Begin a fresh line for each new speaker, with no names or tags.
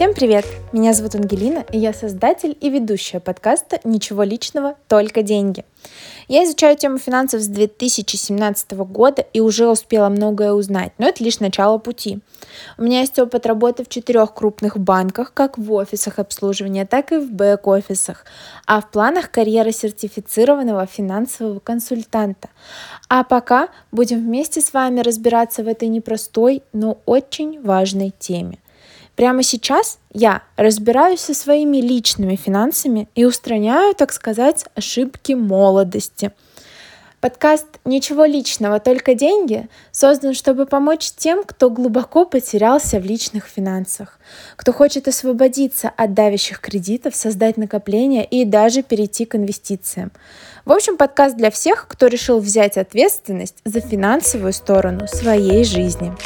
Всем привет! Меня зовут Ангелина, и я создатель и ведущая подкаста «Ничего личного, только деньги». Я изучаю тему финансов с 2017 года и уже успела многое узнать, но это лишь начало пути. У меня есть опыт работы в четырех крупных банках, как в офисах обслуживания, так и в бэк-офисах, а в планах карьера сертифицированного финансового консультанта. А пока будем вместе с вами разбираться в этой непростой, но очень важной теме – Прямо сейчас я разбираюсь со своими личными финансами и устраняю, так сказать, ошибки молодости. Подкаст «Ничего личного, только деньги» создан, чтобы помочь тем, кто глубоко потерялся в личных финансах, кто хочет освободиться от давящих кредитов, создать накопления и даже перейти к инвестициям. В общем, подкаст для всех, кто решил взять ответственность за финансовую сторону своей жизни.